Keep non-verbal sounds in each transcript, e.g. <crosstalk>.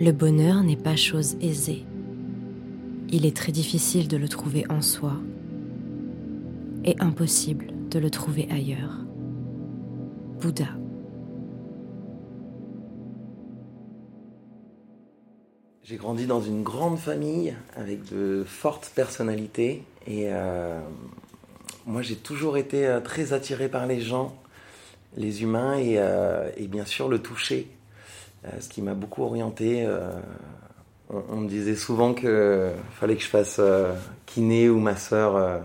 Le bonheur n'est pas chose aisée. Il est très difficile de le trouver en soi et impossible de le trouver ailleurs. Bouddha. J'ai grandi dans une grande famille avec de fortes personnalités et euh, moi j'ai toujours été euh, très attiré par les gens, les humains et, euh, et bien sûr le toucher. Euh, ce qui m'a beaucoup orienté. Euh, on, me disait souvent qu'il fallait que je fasse euh, kiné ou ma sœur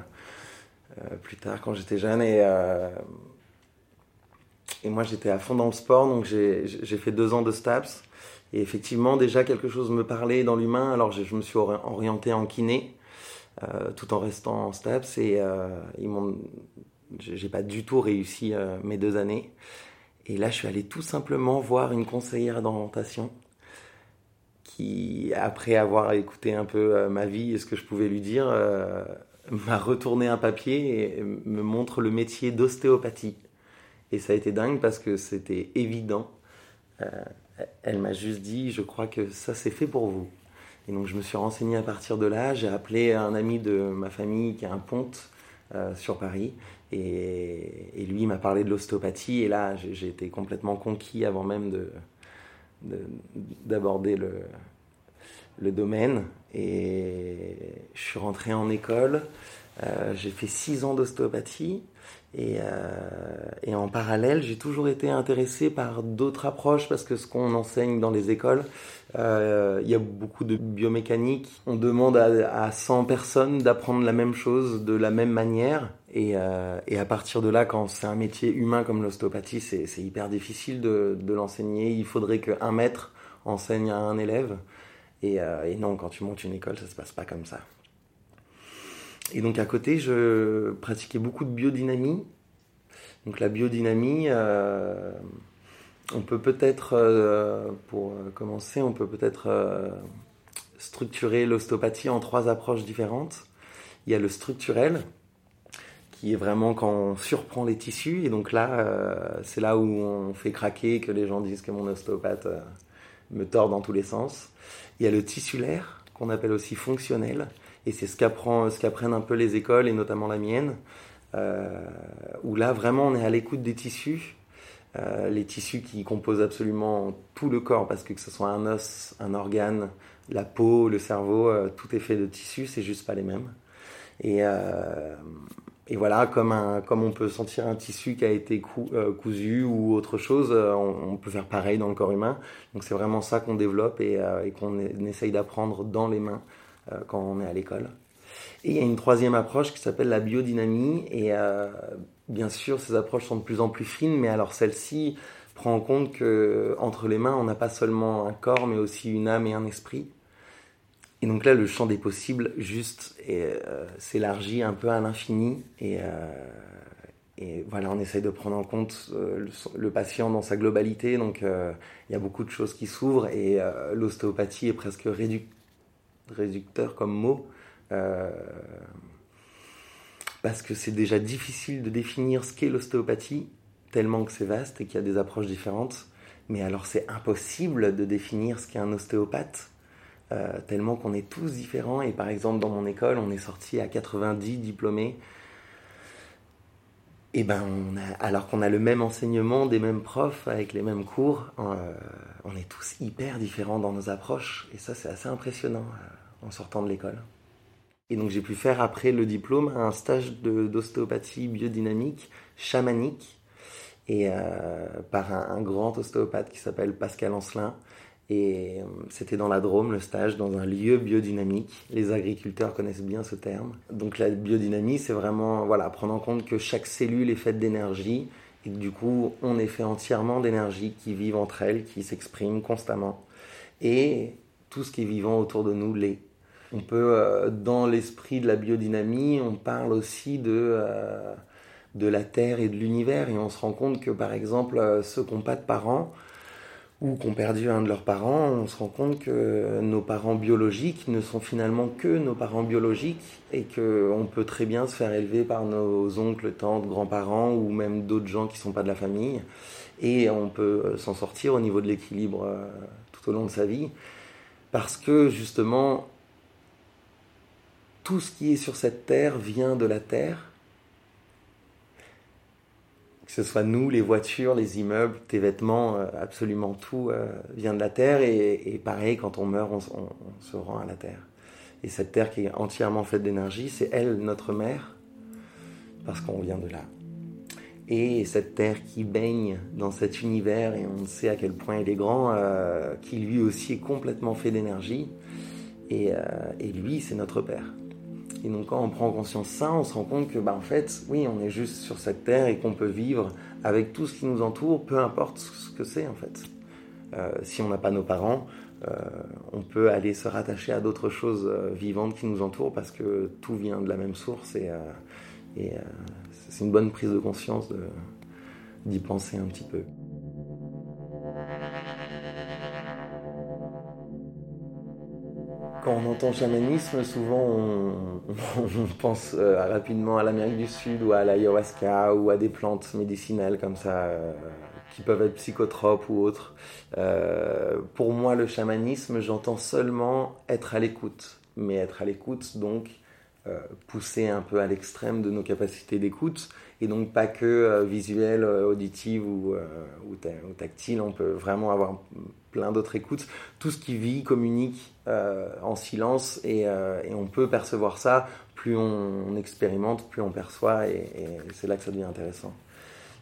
plus tard quand j'étais jeune. Et, et moi, j'étais à fond dans le sport, donc j'ai fait deux ans de STAPS. Et effectivement, déjà, quelque chose me parlait dans l'humain, alors je, me suis orienté en kiné, tout en restant en STAPS. Et ils m'ont j'ai pas du tout réussi mes deux années. Et là, je suis allé tout simplement voir une conseillère d'orientation qui, après avoir écouté un peu euh, ma vie et ce que je pouvais lui dire, euh, m'a retourné un papier et me montre le métier d'ostéopathie. Et ça a été dingue parce que c'était évident. Euh, elle m'a juste dit, je crois que ça c'est fait pour vous. Et donc je me suis renseigné à partir de là. J'ai appelé un ami de ma famille qui a un ponte sur Paris. Et, lui m'a parlé de l'ostéopathie, et là j'ai été complètement conquis avant même d'aborder le, le domaine. Et je suis rentré en école, euh, j'ai fait six ans d'ostéopathie, et, euh, et, en parallèle, j'ai toujours été intéressé par d'autres approches parce que ce qu'on enseigne dans les écoles, euh, il y a beaucoup de biomécanique. On demande à, à 100 personnes d'apprendre la même chose de la même manière. Et, euh, et à partir de là, quand c'est un métier humain comme l'ostéopathie, c'est hyper difficile de, l'enseigner. Il faudrait qu'un maître enseigne à un élève. Et, et non, quand tu montes une école, ça se passe pas comme ça. Et donc à côté, je pratiquais beaucoup de biodynamie. Donc la biodynamie, euh, on peut peut-être, euh, pour commencer, on peut peut-être euh, structurer l'ostéopathie en trois approches différentes. Il y a le structurel, qui est vraiment quand on surprend les tissus. Et donc là, c'est là où on fait craquer, que les gens disent que mon ostéopathe me tord dans tous les sens. Il y a le tissulaire, qu'on appelle aussi fonctionnel et c'est ce qu'apprennent un peu les écoles, et notamment la mienne, euh, où là, vraiment, on est à l'écoute des tissus. Euh, les tissus qui composent absolument tout le corps, parce que que ce soit un os, un organe, la peau, le cerveau, euh, tout est fait de tissus, c'est juste pas les mêmes. Et, voilà, comme, on peut sentir un tissu qui a été cou, cousu ou autre chose, on, peut faire pareil dans le corps humain. Donc c'est vraiment ça qu'on développe et, qu'on essaye d'apprendre dans les mains quand on est à l'école. Et il y a une troisième approche qui s'appelle la biodynamie. Et euh, bien sûr, ces approches sont de plus en plus fines, mais alors celle-ci prend en compte que entre les mains, on n'a pas seulement un corps, mais aussi une âme et un esprit. Et donc là, le champ des possibles juste euh, s'élargit un peu à l'infini. Et, euh, voilà, on essaye de prendre en compte euh, le, le, patient dans sa globalité. Donc euh, il y a beaucoup de choses qui s'ouvrent et l'ostéopathie est presque réduite réducteur comme mot, euh, parce que c'est déjà difficile de définir ce qu'est l'ostéopathie, tellement que c'est vaste et qu'il y a des approches différentes. Mais alors c'est impossible de définir ce qu'est un ostéopathe, euh, tellement qu'on est tous différents. Et par exemple, dans mon école, on est sorti à 90 diplômés. Et ben, on a, alors qu'on a le même enseignement, des mêmes profs, avec les mêmes cours, euh, on est tous hyper différents dans nos approches. Et ça, c'est assez impressionnant euh, en sortant de l'école. Et donc, j'ai pu faire après le diplôme un stage d'ostéopathie biodynamique chamanique et euh, par un, un, grand ostéopathe qui s'appelle Pascal Ancelin. Et euh, c'était dans la Drôme, le stage, dans un lieu biodynamique. Les agriculteurs connaissent bien ce terme. Donc la biodynamie, c'est vraiment voilà, prendre en compte que chaque cellule est faite d'énergie et que du coup, on est fait entièrement d'énergie qui vivent entre elles, qui s'expriment constamment. Et tout ce qui est vivant autour de nous l'est. On peut, euh, dans l'esprit de la biodynamie, on parle aussi de, euh, de la Terre et de l'univers. Et on se rend compte que, par exemple, ceux qui n'ont pas de parents, ou qui ont perdu un de leurs parents, on se rend compte que nos parents biologiques ne sont finalement que nos parents biologiques et qu'on peut très bien se faire élever par nos oncles, tantes, grands-parents ou même d'autres gens qui ne sont pas de la famille. Et on peut s'en sortir au niveau de l'équilibre tout au long de sa vie. Parce que justement, tout ce qui est sur cette terre vient de la terre. Que ce soit nous, les voitures, les immeubles, tes vêtements, euh, absolument tout euh, vient de la terre. Et, pareil, quand on meurt, on, se rend à la terre. Et cette terre qui est entièrement faite d'énergie, c'est elle, notre mère, parce qu'on vient de là. Et cette terre qui baigne dans cet univers, et on sait à quel point il est grand, euh, qui lui aussi est complètement fait d'énergie. Et lui, c'est notre Père. Et donc quand on prend conscience de ça, on se rend compte que bah, en fait, oui, on est juste sur cette terre et qu'on peut vivre avec tout ce qui nous entoure, peu importe ce que c'est en fait. Euh, si on n'a pas nos parents, euh, on peut aller se rattacher à d'autres choses euh, vivantes qui nous entourent parce que tout vient de la même source et, et c'est une bonne prise de conscience d'y penser un petit peu. Quand on entend chamanisme, souvent <laughs> on, pense euh, rapidement à l'Amérique du Sud ou à l'ayahuasca ou à des plantes médicinales comme ça euh, qui peuvent être psychotropes ou autres. Euh, pour moi, le chamanisme, j'entends seulement être à l'écoute, mais être à l'écoute donc pousser un peu à l'extrême de nos capacités d'écoute et donc pas que visuel, auditive ou, ou, tactile. On peut vraiment avoir plein d'autres écoutes. Tout ce qui vit communique euh, en silence euh, et, on peut percevoir ça. Plus on, expérimente, plus on perçoit et, c'est là que ça devient intéressant.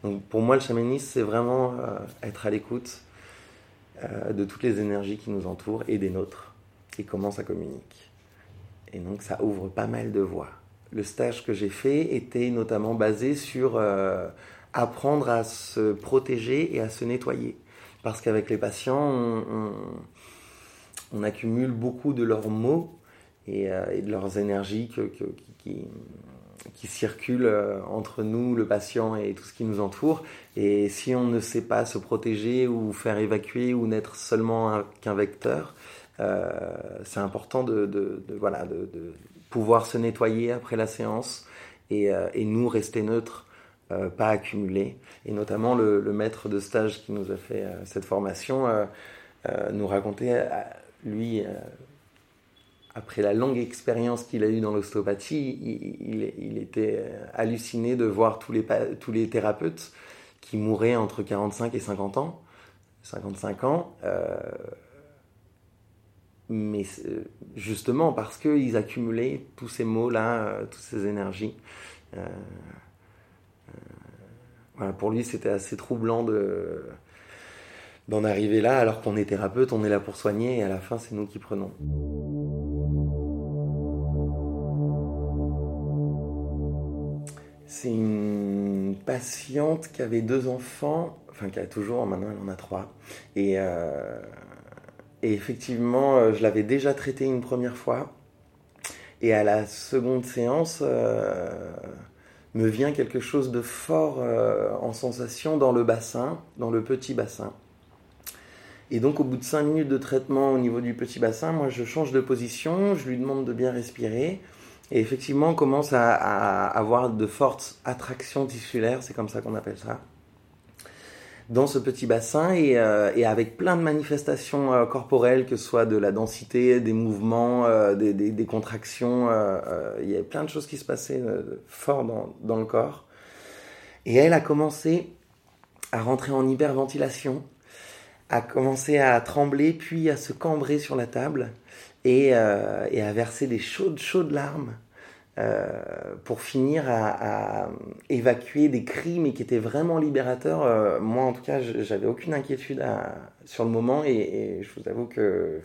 Donc pour moi, le chamanisme, c'est vraiment euh, être à l'écoute de toutes les énergies qui nous entourent et des nôtres et comment ça communique. Et donc ça ouvre pas mal de voies. Le stage que j'ai fait était notamment basé sur apprendre à se protéger et à se nettoyer. Parce qu'avec les patients, on, accumule beaucoup de leurs mots et, euh, de leurs énergies qui, circulent euh, entre nous, le patient et tout ce qui nous entoure. Et si on ne sait pas se protéger ou faire évacuer ou n'être seulement qu'un vecteur, euh, c'est important de, pouvoir se nettoyer après la séance et, et nous rester neutres euh, pas accumulé. Et notamment le, maître de stage qui nous a fait euh, cette formation euh, nous racontait, lui, après la longue expérience qu'il a eue dans l'ostéopathie, il, était halluciné de voir tous les, tous les thérapeutes qui mouraient entre 45 et 50 ans. 55 ans. mais justement parce qu'ils accumulaient tous ces mots-là, toutes ces énergies pour lui, c'était assez troublant de d'en arriver là, alors qu'on est thérapeute, on est là pour soigner, et à la fin, c'est nous qui prenons. C'est une patiente qui avait deux enfants, enfin qui a toujours, maintenant elle en a trois. Et, euh, effectivement, euh, je l'avais déjà traitée une première fois. Et à la seconde séance, euh, me vient quelque chose de fort euh, en sensation dans le bassin, dans le petit bassin. Et donc au bout de 5 minutes de traitement au niveau du petit bassin, moi je change de position, je lui demande de bien respirer. Et effectivement, on commence à avoir de fortes attractions tissulaires, c'est comme ça qu'on appelle ça dans ce petit bassin et, euh, avec plein de manifestations euh, corporelles, que ce soit de la densité, des mouvements, euh, des, contractions. il y avait plein de choses qui se passaient fort dans, le corps. Et elle a commencé à rentrer en hyperventilation, à commencer à trembler, puis à se cambrer sur la table et, et à verser des chaudes, chaudes larmes. Euh, pour finir à, évacuer des cris, mais qui étaient vraiment libérateurs. Euh, moi, en tout cas, j'avais aucune inquiétude sur le moment et, je vous avoue que euh,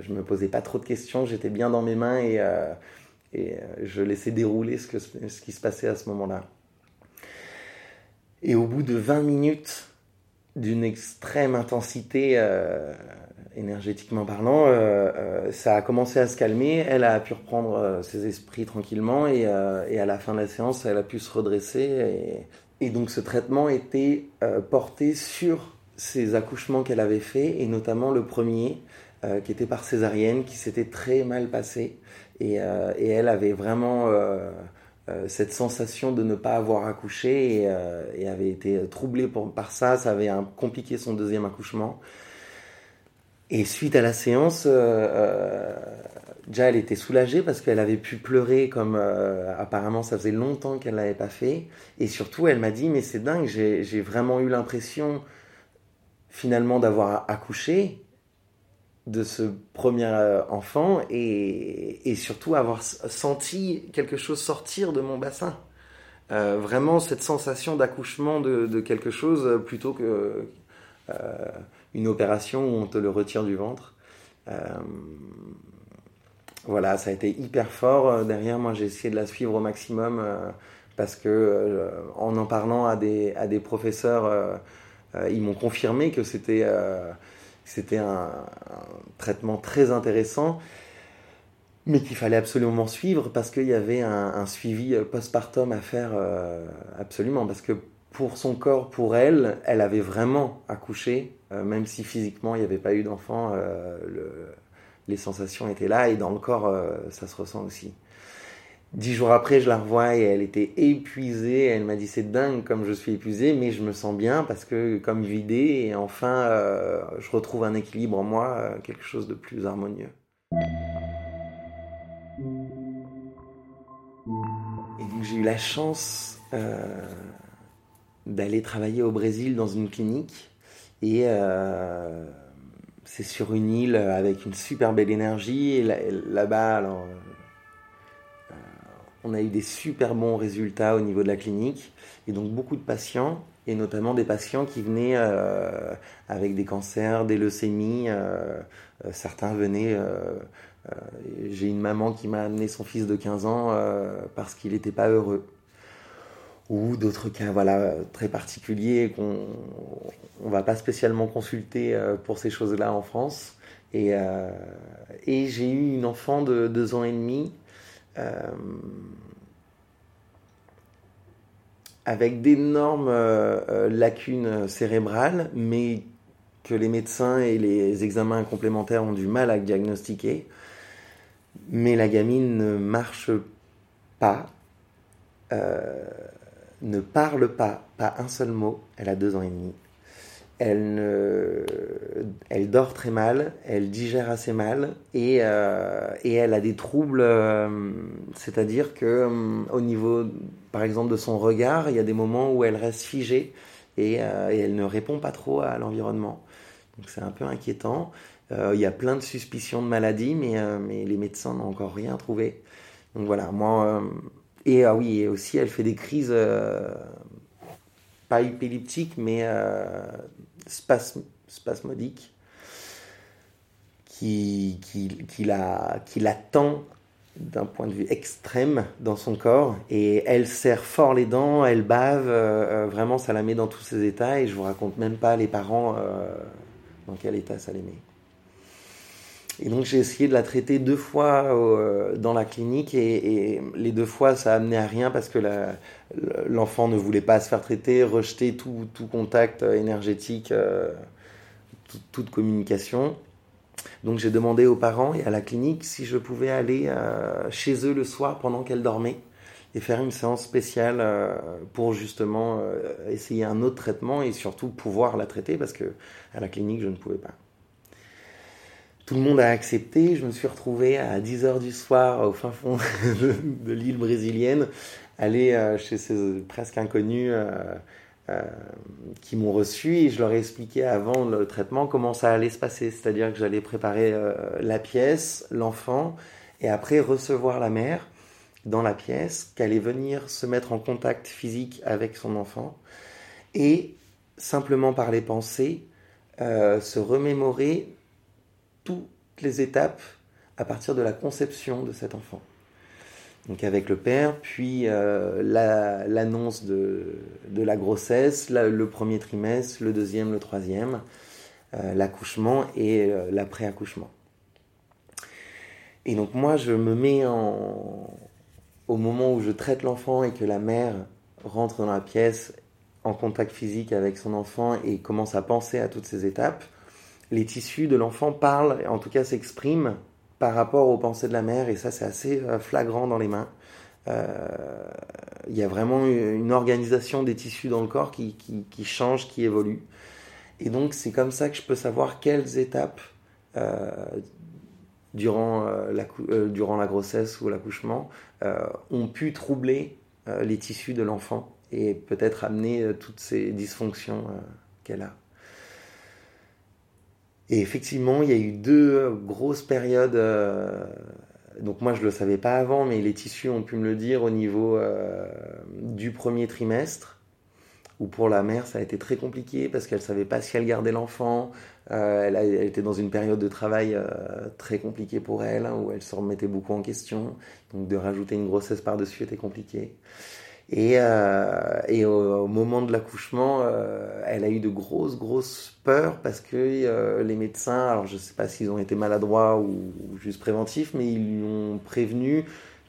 je me posais pas trop de questions. J'étais bien dans mes mains et, je laissais dérouler ce qui se passait à ce moment-là. Et au bout de 20 minutes d'une extrême intensité, énergétiquement parlant, euh, euh, ça a commencé à se calmer. Elle a pu reprendre euh, ses esprits tranquillement et, et, à la fin de la séance, elle a pu se redresser. Et, et donc ce traitement était porté sur ces accouchements qu'elle avait fait et notamment le premier qui était par césarienne, qui s'était très mal passé. Et, et elle avait vraiment cette sensation de ne pas avoir accouché et, et avait été troublée par ça. Ça avait compliqué son deuxième accouchement. Et suite à la séance, euh, euh, déjà elle était soulagée parce qu'elle avait pu pleurer comme euh, apparemment ça faisait longtemps qu'elle l'avait pas fait. Et surtout, elle m'a dit mais c'est dingue, j'ai vraiment eu l'impression finalement d'avoir accouché de ce premier enfant et, surtout avoir senti quelque chose sortir de mon bassin. vraiment cette sensation d'accouchement de, quelque chose plutôt que une opération où on te le retire du ventre. Euh, voilà, ça a été hyper fort. Euh, derrière, moi, j'ai essayé de la suivre au maximum euh, parce que en en parlant à des, à des professeurs, ils m'ont confirmé que c'était c'était un, traitement très intéressant, mais qu'il fallait absolument suivre parce qu'il y avait un, suivi postpartum à faire absolument. Parce que pour son corps, pour elle, elle avait vraiment accouché, euh, même si physiquement il n'y avait pas eu d'enfant, euh, les sensations étaient là et dans le corps, euh, ça se ressent aussi. Dix jours après, je la revois et elle était épuisée. Elle m'a dit c'est dingue comme je suis épuisée, mais je me sens bien parce que comme vidée et enfin je retrouve un équilibre en moi, quelque chose de plus harmonieux. Et j'ai eu la chance d'aller travailler au Brésil dans une clinique. Et euh, c'est sur une île avec une super belle énergie. Là-bas, alors, euh, on a eu des super bons résultats au niveau de la clinique. Et donc beaucoup de patients, et notamment des patients qui venaient euh, avec des cancers, des leucémies. certains venaient... J'ai une maman qui m'a amené son fils de 15 ans parce qu'il n'était pas heureux ou d'autres cas voilà très particuliers qu'on on va pas spécialement consulter euh, pour ces choses-là en France. Et, euh, et j'ai eu une enfant de deux ans et demi euh, avec d'énormes lacunes cérébrales, mais que les médecins et les examens complémentaires ont du mal à diagnostiquer. Mais la gamine ne marche pas ne parle pas, pas un seul mot. Elle a deux ans et demi. Elle, ne, elle dort très mal, elle digère assez mal et, euh, et elle a des troubles, euh, c'est-à-dire que euh, au niveau, par exemple, de son regard, il y a des moments où elle reste figée et, elle ne répond pas trop à l'environnement. Donc c'est un peu inquiétant. il y a plein de suspicions de maladie, mais, mais les médecins n'ont encore rien trouvé. Donc voilà, moi et ah oui, aussi elle fait des crises, pas épileptiques, mais euh, spasmodiques, qui, qui, qui, la, qui l'attend d'un point de vue extrême dans son corps. Et elle serre fort les dents, elle bave, euh, vraiment ça la met dans tous ses états. Et je vous raconte même pas les parents dans quel état ça les met. Et donc j'ai essayé de la traiter deux fois euh, dans la clinique et, les deux fois ça a amené à rien parce que l'enfant ne voulait pas se faire traiter, rejeter tout, tout contact énergétique, euh, toute communication. Donc j'ai demandé aux parents et à la clinique si je pouvais aller euh, chez eux le soir pendant qu'elle dormait et faire une séance spéciale pour justement essayer un autre traitement et surtout pouvoir la traiter parce que à la clinique je ne pouvais pas. Tout le monde a accepté. Je me suis retrouvé à 10h du soir au fin fond <laughs> de, l'île brésilienne, aller euh, chez ces presque inconnus euh, euh, qui m'ont reçu et je leur ai expliqué avant le traitement comment ça allait se passer. C'est-à-dire que j'allais préparer la pièce, l'enfant, et après recevoir la mère dans la pièce, qu'elle allait venir se mettre en contact physique avec son enfant et simplement par les pensées, se remémorer toutes les étapes à partir de la conception de cet enfant. Donc avec le père, puis euh, l'annonce de, la grossesse, le premier trimestre, le deuxième, le troisième, euh, l'accouchement et euh, l'après-accouchement. Et donc moi, je me mets au moment où je traite l'enfant et que la mère rentre dans la pièce en contact physique avec son enfant et commence à penser à toutes ces étapes, les tissus de l'enfant parlent, en tout cas s'expriment par rapport aux pensées de la mère, et ça c'est assez euh, flagrant dans les mains. Euh, il y a vraiment une organisation des tissus dans le corps qui, change, qui évolue. Et donc c'est comme ça que je peux savoir quelles étapes durant, la, durant la grossesse ou l'accouchement ont pu troubler les tissus de l'enfant et peut-être amener toutes ces dysfonctions qu'elle a. Et effectivement, il y a eu deux grosses périodes. Euh, donc moi, je ne le savais pas avant, mais les tissus ont pu me le dire au niveau euh, du premier trimestre, où pour la mère, ça a été très compliqué parce qu'elle ne savait pas si elle gardait l'enfant. Euh, elle, était dans une période de travail très compliquée pour elle, hein, où elle se remettait beaucoup en question. Donc de rajouter une grossesse par-dessus était compliqué. Et, euh, au, moment de l'accouchement, euh, elle a eu de grosses, grosses peurs parce que euh, les médecins, alors je ne sais pas s'ils ont été maladroits ou, juste préventifs, mais ils lui ont prévenu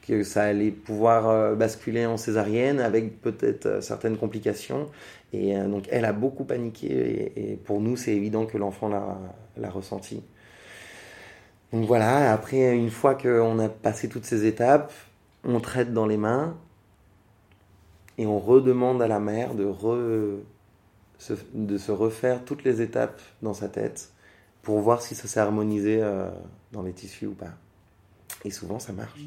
que ça allait pouvoir basculer en césarienne avec peut-être certaines complications. Et donc elle a beaucoup paniqué et, et pour nous, c'est évident que l'enfant l'a ressenti. Donc voilà, après, une fois qu'on a passé toutes ces étapes, on traite dans les mains, et on redemande à la mère de, de se refaire toutes les étapes dans sa tête pour voir si ça s'est harmonisé euh, dans les tissus ou pas. Et souvent ça marche.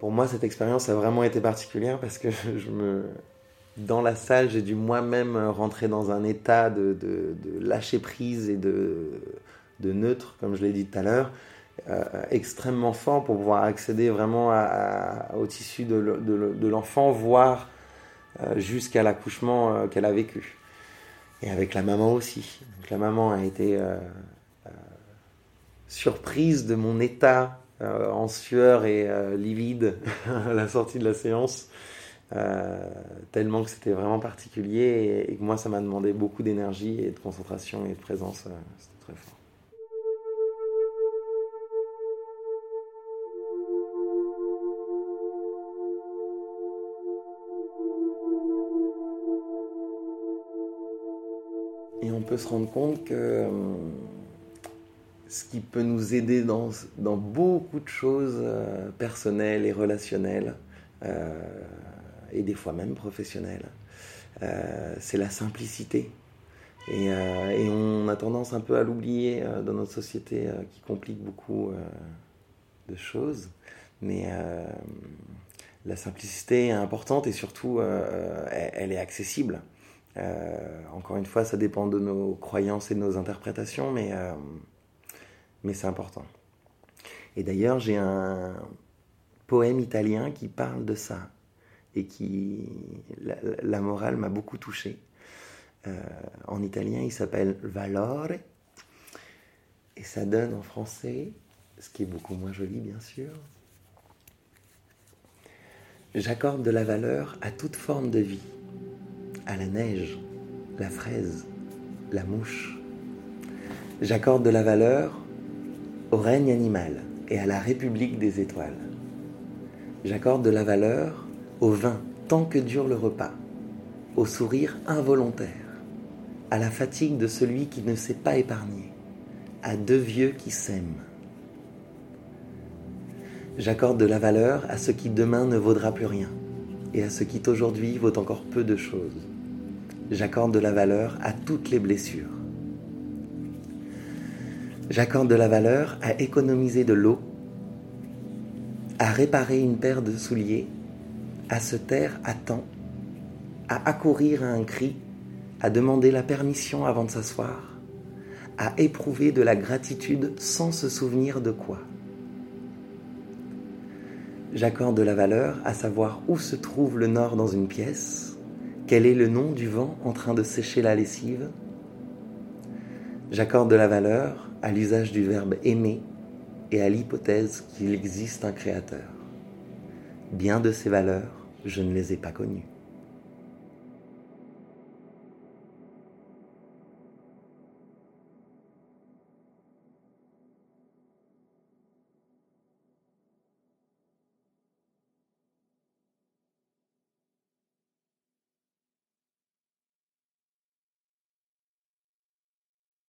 Pour moi, cette expérience a vraiment été particulière parce que <laughs> je me, dans la salle, j'ai dû moi-même rentrer dans un état de, de, lâcher prise et de, de neutre, comme je l'ai dit tout à l'heure, euh, extrêmement fort pour pouvoir accéder vraiment au tissu de, l'enfant, voire euh, jusqu'à l'accouchement euh, qu'elle a vécu. Et avec la maman aussi. Donc, la maman a été surprise de mon état en sueur et livide <laughs> à la sortie de la séance. tellement que c'était vraiment particulier et, et, que moi ça m'a demandé beaucoup d'énergie et de concentration et de présence. c'était très fort. Et on peut se rendre compte que euh, ce qui peut nous aider dans, dans beaucoup de choses euh, personnelles et relationnelles, euh, et des fois même professionnelles, c'est la simplicité. Et, on a tendance un peu à l'oublier dans notre société qui complique beaucoup de choses. Mais la simplicité est importante et surtout, elle est accessible. Euh, encore une fois, ça dépend de nos croyances et de nos interprétations, mais, euh, mais c'est important. Et d'ailleurs, j'ai un poème italien qui parle de ça et qui la, morale m'a beaucoup touché. Euh, en italien, il s'appelle Valore et ça donne en français, ce qui est beaucoup moins joli bien sûr. J'accorde de la valeur à toute forme de vie à la neige, la fraise, la mouche. J'accorde de la valeur au règne animal et à la république des étoiles. J'accorde de la valeur au vin tant que dure le repas, au sourire involontaire, à la fatigue de celui qui ne s'est pas épargné, à deux vieux qui s'aiment. J'accorde de la valeur à ce qui demain ne vaudra plus rien et à ce qui aujourd'hui vaut encore peu de choses j'accorde de la valeur à toutes les blessures. J'accorde de la valeur à économiser de l'eau, à réparer une paire de souliers, à se taire à temps, à accourir à un cri, à demander la permission avant de s'asseoir, à éprouver de la gratitude sans se souvenir de quoi. J'accorde de la valeur à savoir où se trouve le nord dans une pièce, quel est le nom du vent en train de sécher la lessive? J'accorde de la valeur à l'usage du verbe aimer et à l'hypothèse qu'il existe un créateur. Bien de ces valeurs, je ne les ai pas connues.